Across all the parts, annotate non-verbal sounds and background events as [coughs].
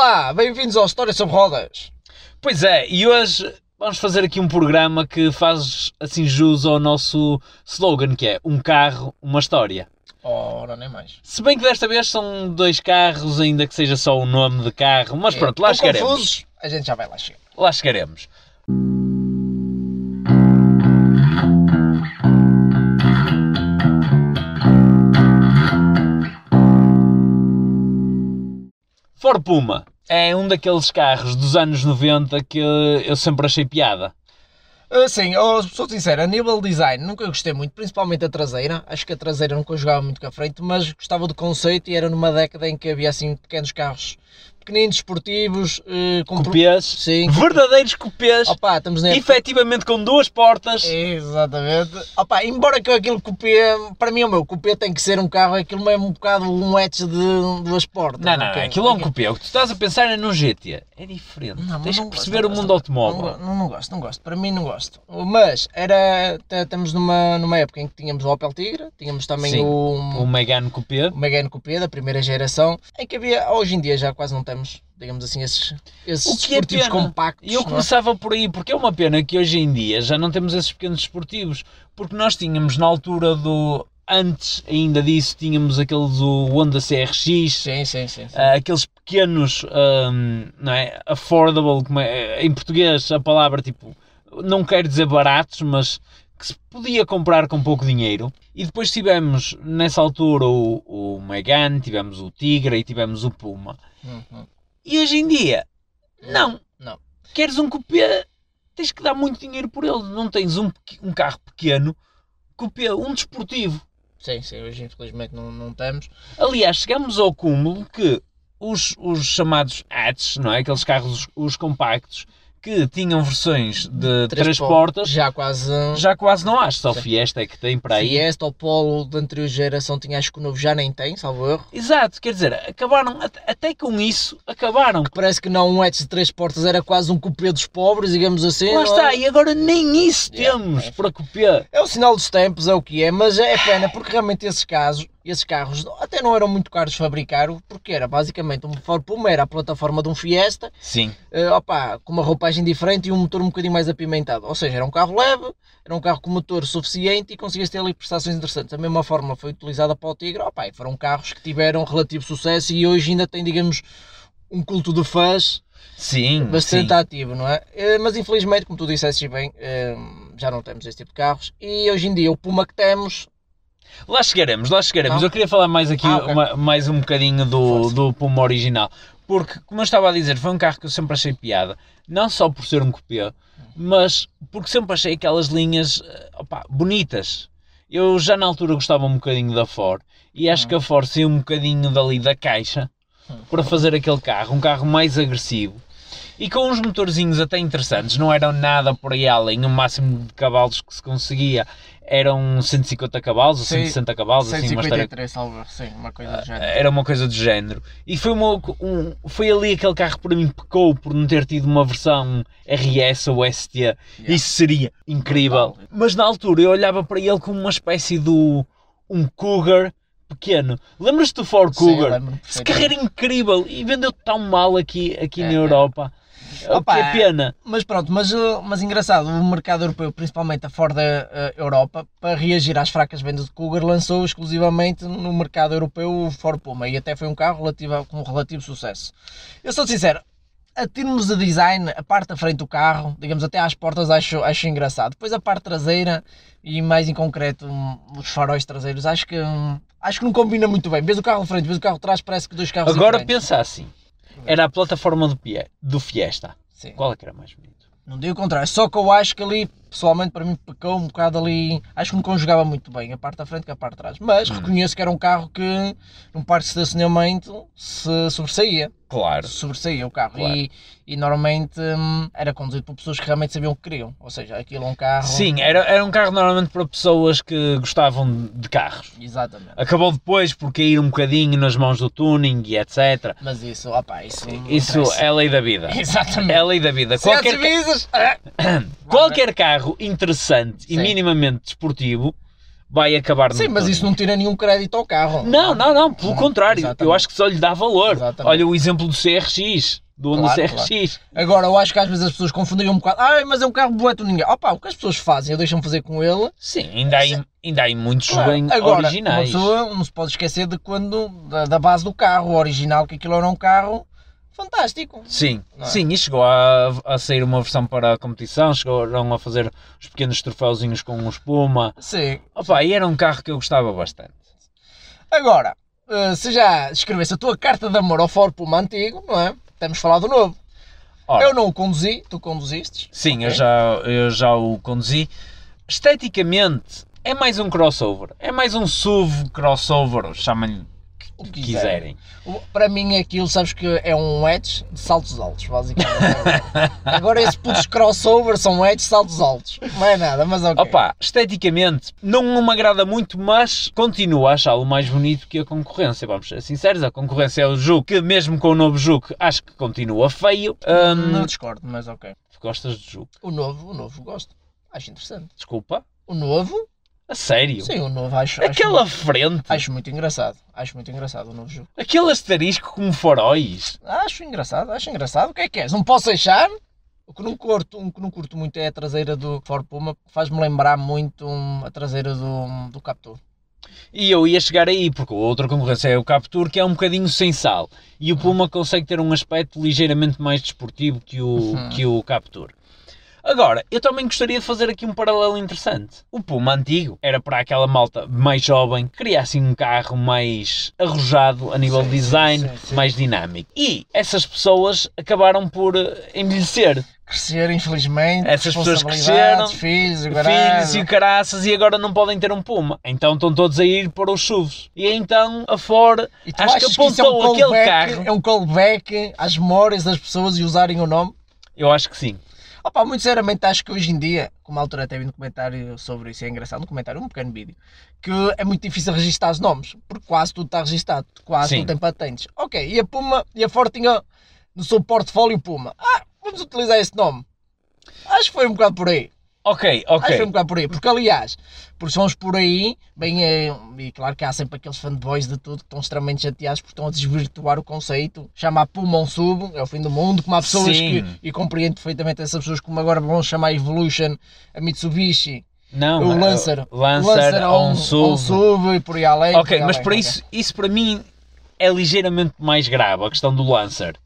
Olá, bem-vindos ao História sobre Rodas. Pois é, e hoje vamos fazer aqui um programa que faz assim jus ao nosso slogan, que é um carro, uma história. Ora, nem mais. Se bem que desta vez são dois carros, ainda que seja só o nome de carro, mas pronto, lá chegaremos. confusos? A gente já vai lá chegar. Lá chegaremos. Ford Puma é um daqueles carros dos anos 90 que eu sempre achei piada. Ah, sim, eu sou sincero, a nível de design nunca gostei muito, principalmente a traseira. Acho que a traseira nunca jogava muito com a frente, mas gostava do conceito e era numa década em que havia assim pequenos carros pequeninos, esportivos, eh, com Cupês, Sim. verdadeiros cupês, Opa, estamos na efetivamente com duas portas. Exatamente. Opa, embora que aquilo cupê, para mim o meu cupê tem que ser um carro, aquilo é um bocado um hatch de duas portas. Não, não, ok? aquilo é um cupê. O que tu estás a pensar é num GT. É diferente. Não, Tens não que gosto, perceber não o gosto, mundo não- automóvel. Não, não gosto, não gosto. Para mim não gosto. Mas era. Estamos numa, numa época em que tínhamos o Opel Tigra, tínhamos também Sim, o, O Megane Coupé. o Megane Coupé da primeira geração, em que havia, hoje em dia já quase não digamos assim, esses, esses é esportivos pena. compactos. E eu não é? começava por aí, porque é uma pena que hoje em dia já não temos esses pequenos desportivos. Porque nós tínhamos na altura do. Antes ainda disso, tínhamos aqueles o Honda CRX, Sim, sim, sim. ah, aqueles pequenos, ahm, não é? Affordable, como é, em português a palavra tipo, não quero dizer baratos, mas que se podia comprar com pouco dinheiro. E depois tivemos nessa altura o, o Megane, tivemos o Tigre e tivemos o Puma. Hum, hum. E hoje em dia, não. Não. Queres um cupê, tens que dar muito dinheiro por ele. Não tens um, um carro pequeno, cupê, um desportivo. Sim, sim, hoje infelizmente não, não temos. Aliás, chegamos ao cúmulo que os, os chamados hatches, não é? Aqueles carros, os compactos, que tinham versões de três, po- portas, Já quase. já quase não há. Só Sim. Fiesta é que tem para aí. Fiesta, o Polo da anterior geração tinha, acho que o novo já nem tem, salvo erro. Exato, quer dizer, acabaram, at- até com isso, acabaram. Parece que não um hatch de três portas era quase um cupê dos pobres, digamos assim. Lá está, é? e agora nem isso Yeah, temos é. para cupê. É o sinal dos tempos, é o que é, mas é pena porque realmente esses casos, esses carros até não eram muito caros de fabricar, porque era basicamente um Ford Puma, era a plataforma de um Fiesta, Sim. eh, opa, com uma roupagem diferente e um motor um bocadinho mais apimentado. Ou seja, era um carro leve, era um carro com motor suficiente e conseguias ter ali prestações interessantes. A mesma fórmula foi utilizada para o Tigre, opa, e foram carros que tiveram relativo sucesso e hoje ainda têm, digamos, um culto de fãs Sim, bastante sim. ativo, não é? Eh, Mas infelizmente, como tu disseste bem, eh, já não temos esse tipo de carros e hoje em dia o Puma que temos Lá chegaremos, lá chegaremos. Não? Eu queria falar mais aqui, Ah, ok. uma- mais um bocadinho do, do Puma original. Porque, como eu estava a dizer, foi um carro que eu sempre achei piada. Não só por ser um cupê, mas porque sempre achei aquelas linhas eh, opá, bonitas. Eu já na altura gostava um bocadinho da Ford. E acho Hum. que a Ford saiu um bocadinho dali da caixa Hum. para fazer aquele carro. Um carro mais agressivo. E com uns motorzinhos até interessantes. Não eram nada por aí além. O máximo de cavalos que se conseguia eram 150 cavalos ou Sim, 160 cavalos. Assim, uma história 153, salvo, sim, uma coisa do género. era uma coisa do género. E foi, uma, um- foi ali aquele carro que para mim pecou por não ter tido uma versão RS ou ST. Isso seria incrível. Mas na altura eu olhava para ele como uma espécie de um Cougar pequeno. Lembras-te do Ford Cougar? Esse carro era incrível e vendeu tão mal aqui, aqui É, na é. Europa. O Opa, que é pena. Mas pronto, mas, uh, mas engraçado, o mercado europeu, principalmente a Ford uh, Europa, para reagir às fracas vendas de Cougar, lançou exclusivamente no mercado europeu o Ford Puma e até foi um carro relativo, com relativo sucesso. Eu sou sincero, a termos de design, a parte da frente do carro, digamos até às portas, acho, acho engraçado. Depois a parte traseira e mais em concreto os faróis traseiros, acho que, hum, acho que não combina muito bem. Vês o carro de frente, vês o carro de trás, parece que dois carros Agora pensa assim. Era a plataforma do, Pie- do Fiesta. Sim. Qual é que era mais bonito? Não digo o contrário, só que eu acho que ali, pessoalmente, para mim, pecou um bocado ali. Acho que não conjugava muito bem a parte da frente com a parte de trás. Mas reconheço que era um carro que, num parque de estacionamento, se sobressaía. Claro. Sobressaía o carro. Claro. E, e normalmente hum, era conduzido por pessoas que realmente sabiam o que queriam. Ou seja, aquilo é um carro. Sim, era, era um carro normalmente para pessoas que gostavam de carros. Exatamente. Acabou depois por cair um bocadinho nas mãos do tuning e etc. Mas isso, opá, isso. Isso interessa. é a lei da vida. [laughs] Exatamente. É lei da vida. Se Qualquer, ca- ah, [coughs] qualquer carro interessante e Sim. minimamente desportivo vai acabar Sim, mas isso não tira nenhum crédito ao carro. Não, não, não, pelo contrário. Exatamente. Eu acho que só lhe dá valor. Exatamente. Olha o exemplo do CRX, do Honda Claro, CRX. Agora, eu acho que às vezes as pessoas confundem um bocado. Ah, mas é um carro boleto ninguém. Opa, o que as pessoas fazem, eu deixo-me fazer com ele. Sim, ainda há, ainda há muitos Claro. bem Agora, originais. Pessoa não se pode esquecer de quando, da, da base do carro, original, que aquilo era um carro fantástico. Sim, é? sim, e chegou a, a sair uma versão para a competição, chegaram a fazer os pequenos troféuzinhos com o espuma. Sim. Opa, e era um carro que eu gostava bastante. Agora, eh, se já escrevesse a tua carta de amor ao Ford Puma antigo, não é? Temos falado do novo. Ora, Eu não o conduzi, tu conduziste. sim, eu, Ok. já, eu já o conduzi. Esteticamente, é mais um crossover. É mais um SUV crossover, chamem-lhe O que quiserem. O- Para mim aquilo, sabes que é um edge de saltos altos, basicamente. [laughs] Agora esses putos crossover são edge de saltos altos. Não é nada, mas ok. Opa, esteticamente não me agrada muito, mas continuo a achá-lo mais bonito que a concorrência. Vamos ser sinceros, a concorrência é o Juke, que mesmo com o novo Juke acho que continua feio. Hum, Não discordo, mas ok. Gostas de Juke? O novo, o novo gosto. Acho interessante. Desculpa? O novo? A sério? Sim, o novo acho. acho Aquela muito- frente, Acho muito engraçado. Acho muito engraçado o novo jogo. aquele asterisco como faróis. Acho engraçado, acho engraçado. O que é que és? Não posso achar? O que não curto, um que não curto muito é a traseira do Ford Puma. Faz-me lembrar muito hum, a traseira do, do Captur. E eu ia chegar aí, porque a outra concorrência é o Captur, que é um bocadinho sem sal. E o Puma consegue ter um aspecto ligeiramente mais desportivo que o, Uhum. que o Captur. Agora, eu também gostaria de fazer aqui um paralelo interessante. O Puma antigo era para aquela malta mais jovem, que queria assim um carro mais arrojado a nível Sim, de design, sim, sim. mais dinâmico. E essas pessoas acabaram por eh, envelhecer. Crescer, infelizmente. Essas pessoas cresceram, filhos, o filhos e caraças e agora não podem ter um Puma. Então estão todos a ir para os SUVs. E então a Ford acho que achas que isso é um apontou aquele carro. é um callback às memórias das pessoas e usarem o nome? Eu acho que sim. Opa, muito sinceramente acho que hoje em dia, como a altura até vi um comentário sobre isso, é engraçado, um comentário, um pequeno vídeo, que é muito difícil registrar os nomes, porque quase tudo está registado, quase Sim. tudo tem patentes. Ok, e a Puma, e a Ford tinha no seu portfólio Puma. Ah, vamos utilizar esse nome. Acho que foi um bocado por aí. Ok, Acho que foi um ok. bocado por aí. Porque, aliás, porque se vamos por aí, bem, é, e claro que há sempre aqueles fanboys de tudo que estão extremamente chateados porque estão a desvirtuar o conceito. Chama a Puma um sub, é o fim do mundo. Como há pessoas Sim. que, e compreendo perfeitamente essas pessoas como agora vão chamar Evolution, a Mitsubishi, Não, o eh, Lancer, Lancer, a um a SUV. sub e por aí além. por Ok, aí mas além, para ok. isso, isso para mim é ligeiramente mais grave, a questão do Lancer.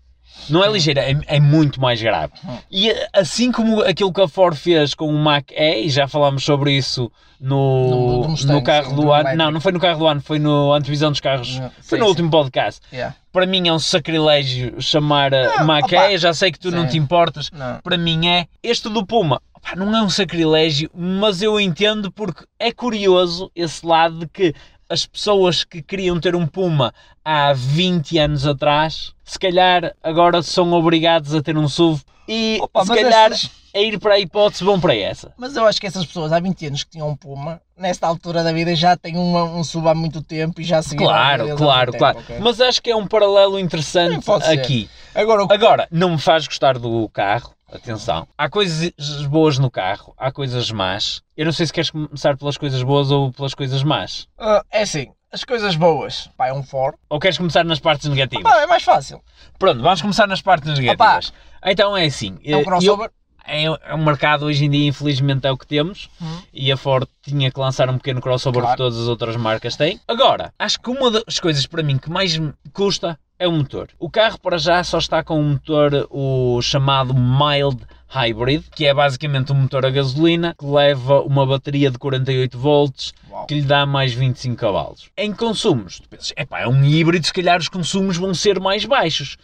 Não é ligeira, é, é muito mais grave. Hum. E eh, assim como aquilo que a Ford fez com o Mac E, e já falámos sobre isso No- no, Mustang, no carro do ano. Não, não foi no carro do ano, foi no antevisão dos carros. Não, Foi no sim. último podcast. Yeah. Para mim é um sacrilégio chamar a Não, Mac opa, E, já sei que tu não sim. te importas. Não. Para mim é este do Puma. Opa, não é um sacrilégio, mas eu entendo porque é curioso esse lado de que as pessoas que queriam ter um Puma há 20 anos atrás, se calhar agora são obrigados a ter um SUV e Opa, se calhar essas- a ir para a hipótese vão para essa. Mas eu acho que essas pessoas há 20 anos que tinham um Puma, nesta altura da vida já têm uma- um sub há muito tempo e já seguiram Claro, claro, claro. tempo, ok? Mas acho que é um paralelo interessante ser. aqui. Agora, o Agora, não me faz gostar do carro. Atenção. Há coisas boas no carro, há coisas más. Eu não sei se queres começar pelas coisas boas ou pelas coisas más. Ah, é assim, as coisas boas, pá, é um Ford. Ou queres começar nas partes negativas? Pá, é mais fácil. Pronto, vamos começar nas partes negativas. Então é assim. É um eh, crossover. eu- É, é um mercado hoje em dia, infelizmente, é o que temos. Uhum. E a Ford tinha que lançar um pequeno crossover Claro. que todas as outras marcas têm. Agora, acho que uma das coisas para mim que mais me custa é o motor. O carro para já só está com um motor, o chamado Mild Hybrid, que é basicamente um motor a gasolina que leva uma bateria de 48 volts que lhe dá mais 25 cavalos. Em consumos, tu pensas, epá, é um híbrido, se calhar os consumos vão ser mais baixos.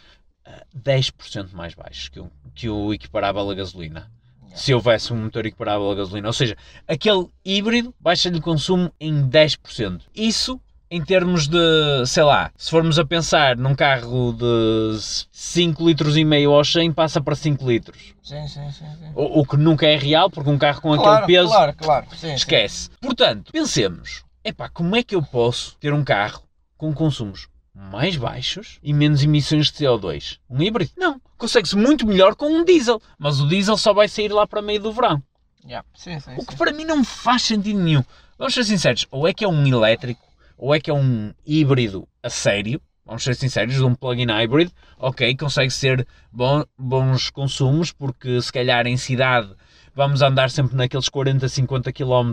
Ah, 10% mais baixos que o, que o equiparável a gasolina. Se houvesse um motor equiparável a gasolina. Ou seja, aquele híbrido baixa-lhe o consumo em 10%. Isso em termos de, sei lá, se formos a pensar num carro de 5 litros e meio ao 100 passa para 5 litros. Sim, sim, sim. sim. O, o que nunca é real, porque um carro com Claro, aquele peso claro, claro. Sim, sim. Esquece. Portanto, pensemos, epá, como é que eu posso ter um carro com consumos mais baixos e menos emissões de CO2? Um híbrido? Não. Consegue-se muito melhor com um diesel, mas o diesel só vai sair lá para meio do verão. Yeah. Sim, sim, O que sim. para mim não faz sentido nenhum. vamos ser sinceros, ou é que é um elétrico, ou é que é um híbrido a sério, vamos ser sinceros, de um plug-in hybrid, ok, consegue ser bom, bons consumos, porque se calhar em cidade vamos andar sempre naqueles 40, 50 km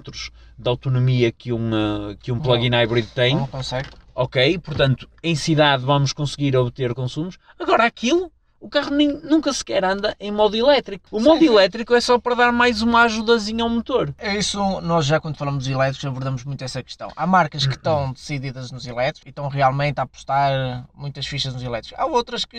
de autonomia que um, que um plug-in hybrid tem. Não consegue. Ok, portanto, em cidade vamos conseguir obter consumos. Agora, aquilo o carro nem, nunca sequer anda em modo elétrico. O modo Sim. elétrico é só para dar mais uma ajudazinha ao motor. É isso, nós já quando falamos de elétricos abordamos muito essa questão. Há marcas que estão decididas nos elétricos e estão realmente a apostar muitas fichas nos elétricos. Há outras que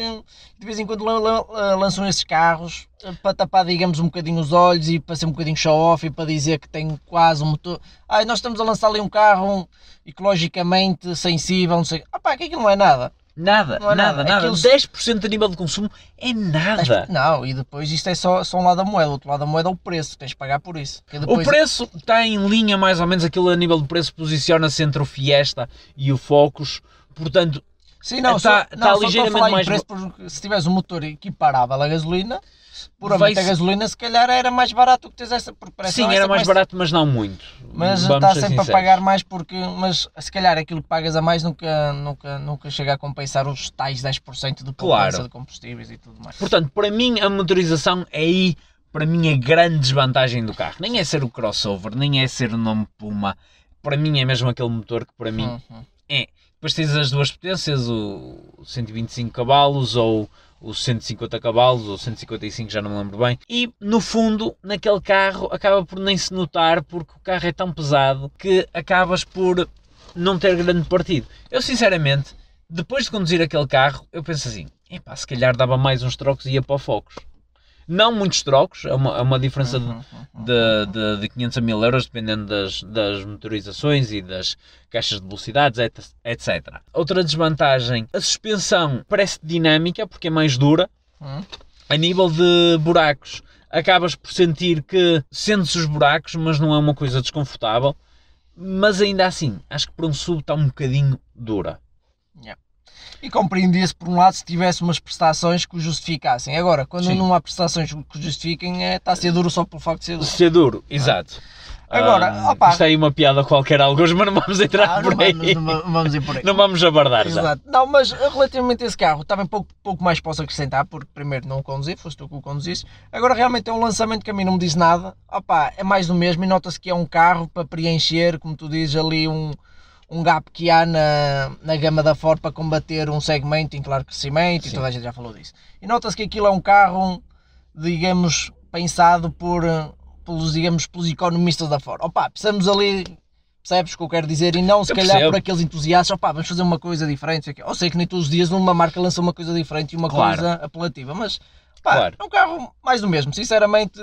de vez em quando lan- lançam esses carros eh, para tapar, digamos, um bocadinho os olhos e para ser um bocadinho show-off e para dizer que tem quase um motor. Ah, nós estamos a lançar ali um carro ecologicamente sensível, não sei. Ah pá, que aquilo não é nada. Nada, Não é nada, nada. Aquilo- 10% de nível de consumo é nada. Não, e depois isto é só, só um lado da moeda. O outro lado da moeda é o preço, tens de pagar por isso. O preço está em linha mais ou menos, aquilo a nível de preço posiciona-se entre o Fiesta e o Focus, portanto, Sim, não, Tá- só, tá não, só ligeiramente mais preço se tiveres um motor equiparável à gasolina, puramente a gasolina se calhar era mais barato que teres essa pressão, sim, era mais barato, mas não muito. Mas está sempre a sinceros. pagar mais porque, mas se calhar aquilo que pagas a mais nunca, nunca, nunca chega a compensar os tais 10% de poupança Claro. de combustíveis e tudo mais. Portanto, para mim, a motorização é aí, para mim, a grande desvantagem do carro. Nem é ser o crossover, nem é ser o nome Puma. Para mim, é mesmo aquele motor que, para mim, Uhum. Depois tens as duas potências, o 125 cavalos ou o 150 cavalos ou 155, já não me lembro bem. E no fundo, naquele carro, acaba por nem se notar porque o carro é tão pesado que acabas por não ter grande partido. Eu sinceramente, depois de conduzir aquele carro, eu penso assim: epá, se calhar dava mais uns trocos e ia para o Focus. Não muitos trocos, é uma, é uma diferença de, Uhum, uhum. de, de, de 500 a 1000 euros, dependendo das, das motorizações e das caixas de velocidades, et- etc. Outra desvantagem, a suspensão parece dinâmica, porque é mais dura. Uhum. A nível de buracos, acabas por sentir que sentes os buracos, mas não é uma coisa desconfortável. Mas ainda assim, acho que para um sub está um bocadinho dura. E compreendia-se por um lado se tivesse umas prestações que o justificassem. Agora, quando Sim. não há prestações que o justifiquem, é, está a ser duro só pelo facto de ser duro. Ser duro, exato. Agora, Ah, opa. Isto é aí uma piada qualquer, alguns, mas não vamos entrar Ah, não, por aí. vamos, não vamos ir por aí. Não vamos abordar já. Exato. Não, mas relativamente a esse carro, também pouco, pouco mais posso acrescentar, porque primeiro não o conduzi, foste tu que o conduziste. Agora realmente é um lançamento que a mim não me diz nada. Opa, é mais do mesmo e nota-se que é um carro para preencher, como tu dizes, ali um, um gap que há na, na gama da Ford para combater um segmento em claro crescimento e Sim. toda a gente já falou disso. E nota-se que aquilo é um carro, digamos, pensado por, pelos, digamos, pelos economistas da Ford. Opa, precisamos ali Percebes o que eu quero dizer? E não se Eu calhar percebo. por aqueles entusiastas, opá, vamos fazer uma coisa diferente. Eu sei que nem todos os dias uma marca lança uma coisa diferente e uma Claro. coisa apelativa, mas pá, Claro. é um carro mais do mesmo. Sinceramente,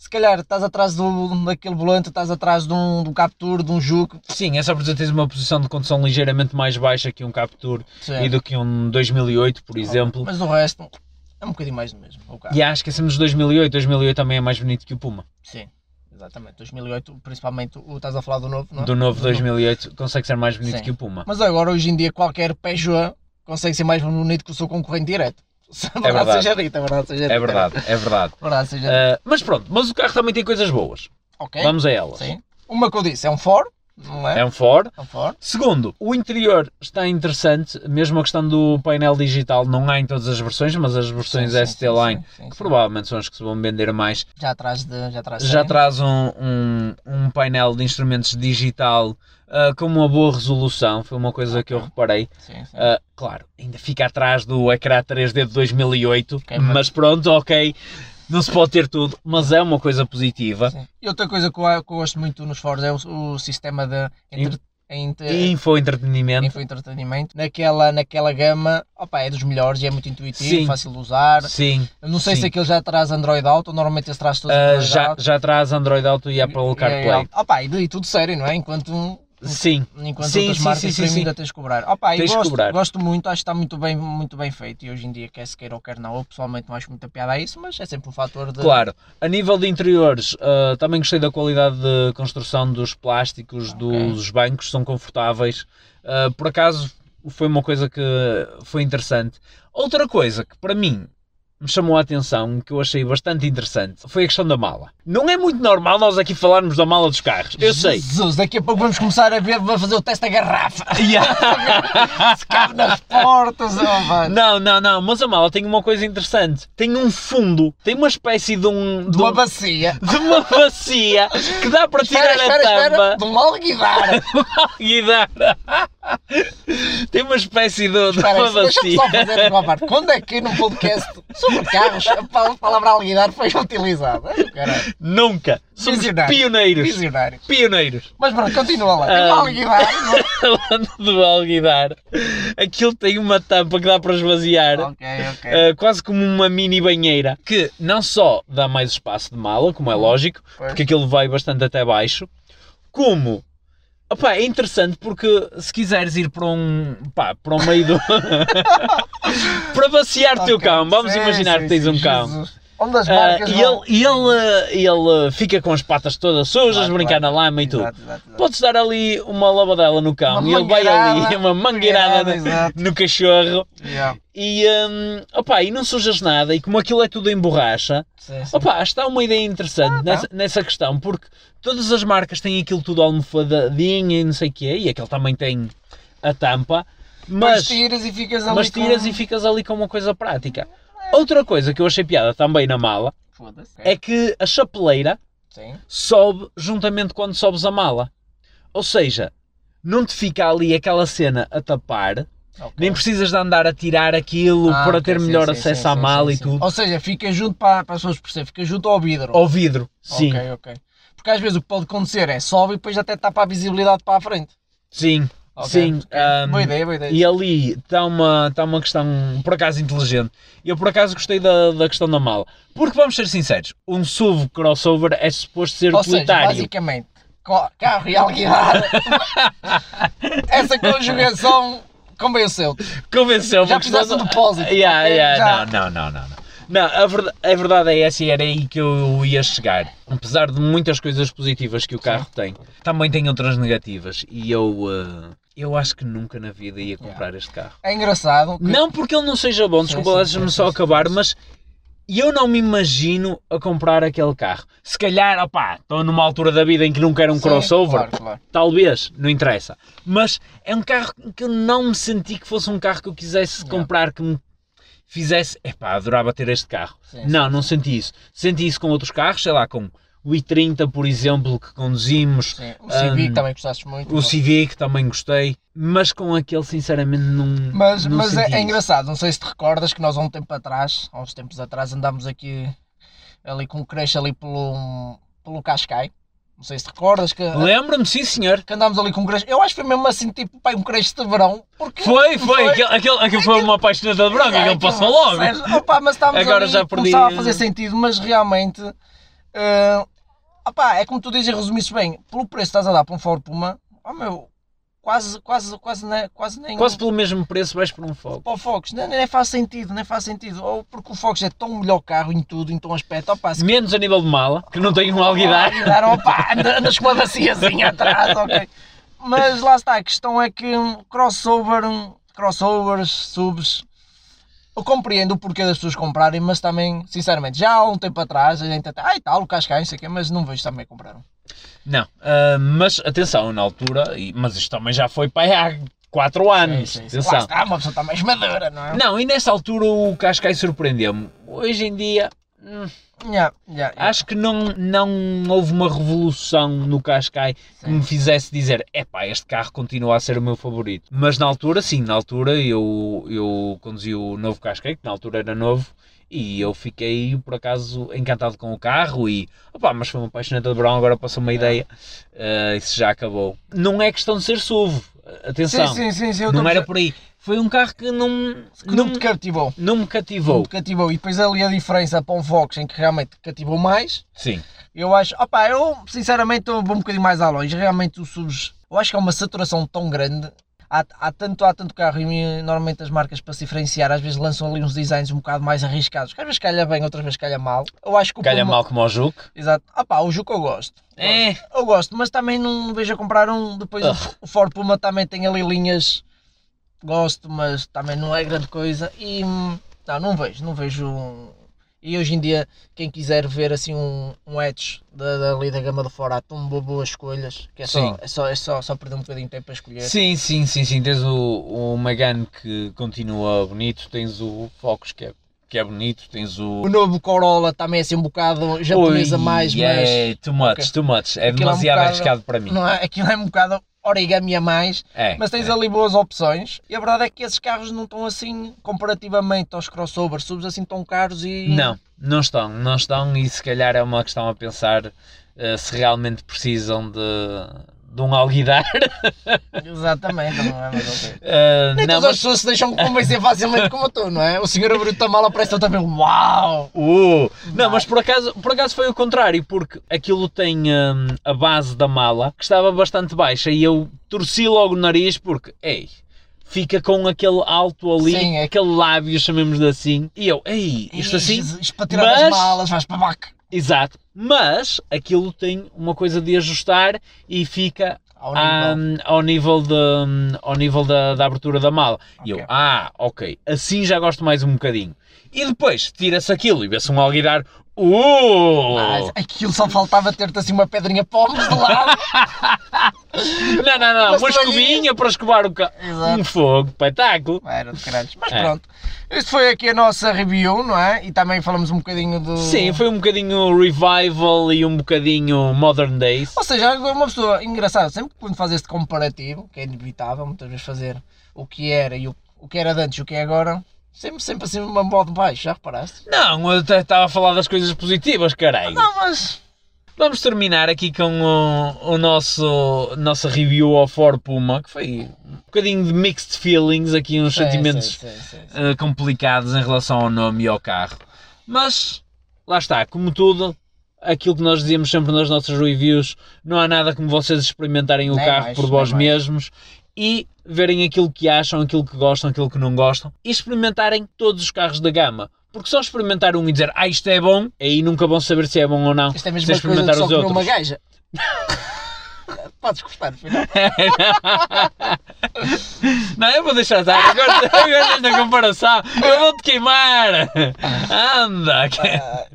se calhar estás atrás do, daquele volante, estás atrás de um, de um Capture, de um Juke. Sim, é só porque tens uma posição de condução ligeiramente mais baixa que um Capture Sim. e do que um 2008, por exemplo. Mas o resto é um bocadinho mais do mesmo. O carro. E acho que esquecemos de 2008. 2008 também é mais bonito que o Puma. Sim, exatamente. 2008, principalmente, o, estás a falar do novo, não é? Do novo 2008 consegue ser mais bonito Sim. que o Puma. Mas agora, hoje em dia, qualquer Peugeot consegue ser mais bonito que o seu concorrente direto. [laughs] A verdade, verdade. seja dita, a verdade seja dita. É verdade, é verdade. [laughs] Verdade seja dita. Ah, mas pronto, mas o carro também tem coisas boas. ok. Vamos a elas. Sim. Uma que eu disse é um Ford, não é? É um Ford. É um Ford. Segundo, o interior está interessante, mesmo a questão do painel digital não há em todas as versões, mas as versões Sim, sim, ST Line, sim, que provavelmente são as que se vão vender mais, Já atrás de. Já de já traz um, um, um painel de instrumentos digital ah, com uma boa resolução, foi uma coisa que eu reparei. Sim, sim. Ah, claro, ainda fica atrás do ecrã 3D de 2008, Ok, mas- mas pronto, ok, não se pode ter tudo, mas é uma coisa positiva. Sim. E outra coisa que eu, que eu gosto muito nos Fords é o, o sistema de entre, entre, Info entretenimento, infoentretenimento. Naquela, naquela gama, opa, é dos melhores e é muito intuitivo, Sim. fácil de usar. sim. Não sei sim. se aquele já traz Android Auto, normalmente esse traz todos Ah, Android já, já traz Android Auto e Apple E- e- CarPlay. Opa, e, e tudo sério, não é? Enquanto, Sim, enquanto Sim, outras sim, marcas sim, sim, ainda tens de cobrar. Opa, Tens gosto, cobrar. gosto muito, acho que está muito bem, muito bem feito e hoje em dia quer se queira ou quer não, eu pessoalmente não acho muita piada a isso, mas é sempre um fator de... claro. A nível de interiores, ah, também gostei da qualidade de construção dos plásticos, dos bancos, são confortáveis. Ah, por acaso, foi uma coisa que foi interessante. Outra coisa que para mim me chamou a atenção, que eu achei bastante interessante, foi a questão da mala. Não é muito normal nós aqui falarmos da mala dos carros, eu sei. Jesus, daqui a pouco vamos começar a ver, vamos fazer o teste da garrafa. [laughs] Yeah. [laughs] Se cabe nas portas, oh, mano. Não, não, não, mas a mala tem uma coisa interessante. Tem um fundo, tem uma espécie de um. De uma bacia. [laughs] de uma bacia que dá para tirar Espera, espera, a espera. tampa. De um alguidar. e dar. [laughs] Tem uma espécie de, Espera, deixa-me bacia. só fazer uma parte. Quando é que no podcast sobre carros a pal- palavra alguidar foi utilizada? Caralho. Nunca. Somos Visionário. pioneiros. Visionário. Pioneiros. Mas pronto, continua lá. Tem Ah. um alguidar. [laughs] Falando do alguidar, aquilo tem uma tampa que dá para esvaziar. ok, ok. Uh, quase como uma mini banheira que não só dá mais espaço de mala, como é lógico, Pois. porque aquilo vai bastante até baixo, como opá, é interessante porque se quiseres ir para um pá, para o meio do [laughs] para vaciar o teu Ok. cão, vamos Sim, imaginar sim, que tens um cão. Onde as marcas e vão- ele, e ele, ele fica com as patas todas sujas, Claro, brincar na lama e tudo. Exato, exato, exato. Podes dar ali uma lavadela no cão Uma e ele vai ali, [laughs] uma mangueirada exato. no, no cachorro Yeah. e, hum, opá, e não sujas nada. E como aquilo é tudo em borracha, Sim, sim. opá, está uma ideia interessante Ah, nessa, nessa questão, porque todas as marcas têm aquilo tudo almofadadinho e não sei o quê, e aquele também tem a tampa, Mas mas, tiras e ficas ali mas tiras com... e ficas ali com uma coisa prática. Outra coisa que eu achei piada também na mala é que a chapeleira Sim. sobe juntamente quando sobes a mala. Ou seja, não te fica ali aquela cena a tapar, ok. nem precisas de andar a tirar aquilo Ah, para ok, ter sim, melhor sim, acesso sim, à mala e tudo. Ou seja, fica junto para, para as pessoas perceberem, fica junto ao vidro. Ao vidro, sim, Ok, ok. Porque às vezes o que pode acontecer é sobe e depois até tapa a visibilidade para a frente. sim, Ok, sim. ahm, boa ideia, boa ideia. e ali está uma, está uma questão, por acaso, inteligente. Eu, por acaso, gostei da, da questão da mala. Porque, vamos ser sinceros, um SUV crossover é suposto ser Ou seja, utilitário. basicamente, co- carro e alguidar, [laughs] essa conjugação convenceu-te. Convenceu-me. Já fizeste da- depósito, Yeah, ok? yeah, Já. Não, não, não, não. não. A verdade, a verdade é essa e era aí que eu ia chegar. Apesar de muitas coisas positivas que o carro tem, também tem outras negativas. E eu, eh, eu acho que nunca na vida ia comprar este carro. É engraçado. que- Não porque ele não seja bom, desculpa, deixa-me só sim, acabar, sim, mas eu não me imagino a comprar aquele carro. Se calhar, opá, estou numa altura da vida em que não quero um Sim, crossover, Claro, claro. talvez, não interessa. Mas é um carro que eu não me senti que fosse um carro que eu quisesse Não. comprar, que me fizesse, epá, adorava ter este carro. Sim, não, não senti isso. Senti isso com outros carros, sei lá, com o i30, por exemplo, que conduzimos, Sim. O Civic Hum, também gostaste muito. o Civic também gostei, mas com aquele, sinceramente, não. Mas, não mas é, é engraçado, não sei se te recordas que nós há um tempo atrás, há uns tempos atrás, andámos aqui ali com um crash ali pelo, pelo Cascai. Não sei se te recordas que, Lembro-me, sim, senhor. que andámos ali com um crash. Eu acho que foi mesmo assim, tipo, pai, um crash de verão. Porque [laughs] Foi, foi, Aquele, aquele, aquele foi uma apaixonada de branco, aquele passou logo. Sério, opa, mas estávamos Agora ali, já perdi- começava a fazer sentido, mas realmente, eh, opá, é como tu dizes e resumiste bem, pelo preço que estás a dar para um Ford Puma, oh meu, quase, quase, quase, nem, quase nem... Quase pelo mesmo preço vais por um fogo. para o Fox, nem, nem faz sentido, nem faz sentido. Ou porque o Fox é tão melhor carro em tudo, em tão aspecto. Opa, se Menos a nível de mala, que não tem um alguidar. alguidar, opa, anda- andas com uma baciazinha atrás, ok. Mas lá está, a questão é que crossover, crossovers, subs, eu compreendo o porquê das pessoas comprarem, mas também, sinceramente, já há um tempo atrás a gente até, ai tal, o Cascai, não sei o quê, mas não vejo também comprar um. Não, ah, mas atenção, na altura, mas isto também já foi para há 4 anos. Sim, sim, sim. Lá Atenção. está, uma pessoa está mais madura, não é? Não, e nessa altura o Cascai surpreendeu-me. Hoje em dia, hum, Yeah, yeah, yeah. acho que não, não houve uma revolução no Cascai que Sim. me fizesse dizer: epá, este carro continua a ser o meu favorito. Mas na altura, sim, na altura eu, eu conduzi o novo Cascai, que na altura era novo, e eu fiquei, por acaso, encantado com o carro e, opá, mas foi uma apaixonante de verão, agora passou uma ideia, eh, isso já acabou. Não é questão de ser SUV, atenção, Sim, sim, sim, não era por aí. Foi um carro que não, que não, não te cativou. não me cativou. Não te cativou. E depois ali a diferença para um Fox em que realmente te cativou mais. Sim. Eu acho, opá, eu sinceramente vou um bocadinho mais a longe. Realmente os subs, eu acho que há uma saturação tão grande. Há, há, tanto, há tanto carro e normalmente as marcas para se diferenciar às vezes lançam ali uns designs um bocado mais arriscados. Que às vezes calha bem, outras vezes calha mal. Eu acho que o Calha Puma- mal como o Juke. Exato. Opá, o Juco eu gosto. É. Eu gosto, mas também não vejo a comprar um. Depois o, o Ford Puma também tem ali linhas. Gosto, mas também não é grande coisa. E, hum, Não, não vejo, não vejo. um- E hoje em dia, quem quiser ver assim um, um Edge da, dali da gama de fora, há tão bo- boas escolhas que é só, Sim. é só, é só, só perder um bocadinho de tempo para escolher. Sim, sim, sim, sim. Tens o, o Megane que continua bonito, tens o Focus que é, que é bonito, tens o. O novo Corolla também é assim um bocado japonesa Ui, mais, é too much, Ok. too much. É Aquilo é um demasiado bocado- arriscado para mim. mas não é, aquilo é um bocado origami a mais, É, mas tens é. ali boas opções. E a verdade é que esses carros não estão assim, comparativamente aos crossovers, subs assim tão caros e... Não, não estão, não estão e se calhar é uma questão a pensar eh, se realmente precisam de, de um alguidar. Exatamente, não é? Mas, ok. [laughs] Eh, Nem não, todas as mas, pessoas se deixam convencer facilmente como tu, não é? O senhor abriu a mala parece também, uau! Uh, não, mas por acaso, por acaso foi o contrário, porque aquilo tem hum, a base da mala que estava bastante baixa e eu torci logo o nariz porque, ei, fica com aquele alto ali, Sim, é- aquele lábio, chamemos-de assim, e eu, ei, isto assim, Isto para tirar as mas- malas, vais para baixo. Exato, mas aquilo tem uma coisa de ajustar e fica Ao à- nível. ao nível, de, ao nível da, da abertura da mala. E eu, ah, ok, assim já gosto mais um bocadinho. E depois tira-se aquilo e vê-se um alguidar. Uh! Mas aquilo só faltava ter-te assim uma pedrinha pomes de lado. [laughs] Não, não, não, uma toalhinha. escovinha para escovar o carro. Um fogo, espetáculo. Era de caralho. Mas É. pronto. Isto foi aqui a nossa review, não é? E também falamos um bocadinho do. Sim, foi um bocadinho revival e um bocadinho modern days. Ou seja, uma pessoa engraçada, sempre que quando faz este comparativo, que é inevitável muitas vezes fazer o que era e o, o que era de antes e o que é agora, sempre, sempre assim uma modo baixo, já reparaste? Não, eu até estava a falar das coisas positivas, caralho. Não, mas. Vamos terminar aqui com o, o nosso nossa review ao Ford Puma, que foi um bocadinho de mixed feelings, aqui uns Sim, sentimentos sim, sim, eh, complicados em relação ao nome e ao carro. Mas lá está, como tudo, aquilo que nós dizíamos sempre nas nossas reviews, não há nada como vocês experimentarem o Nem carro mais, por vós mais. mesmos e verem aquilo que acham, aquilo que gostam, aquilo que não gostam e experimentarem todos os carros da gama. Porque só experimentar um e dizer, ah, isto é bom, aí nunca vão saber se é bom ou não. Isto é a mesma coisa de só uma gaja. [laughs] Podes gostar, filho. [laughs] Não, eu vou deixar estar. Agora, agora nesta comparação, eu vou-te queimar. Anda. que- Ah,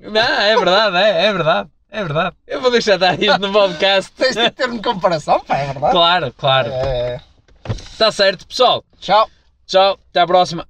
Não, é verdade, é, é verdade. É verdade. Eu vou deixar estar isto no podcast. Tens de ter-me comparação, pá, é verdade? Claro, claro. É. Está certo, pessoal. Tchau. Tchau, até à próxima.